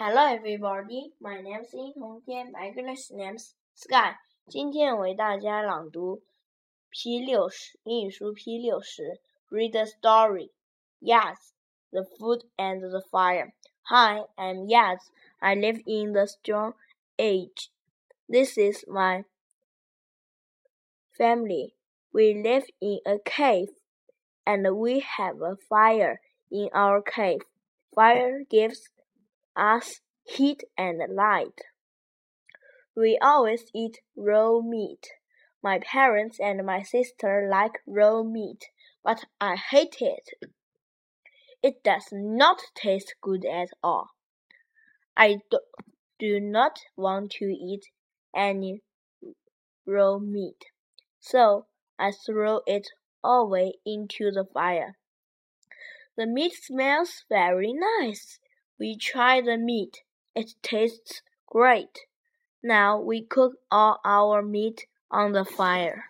Hello, everybody. My name is 殷同天。My English name is Sky. 今天我为大家朗读 P 六十英语书 P 六十。Read the story. Yes, the food and the fire. Hi, I'm Yaz. I live in the Stone Age. This is my family. We live in a cave, and we have a fire in our cave. Fire gives us heat and light. We always eat raw meat. My parents and my sister like raw meat, but I hate it. It does not taste good at all. I do, do not want to eat any raw meat, so I throw it away into the fire. The meat smells very nice. We try the meat. It tastes great. Now we cook all our meat on the fire.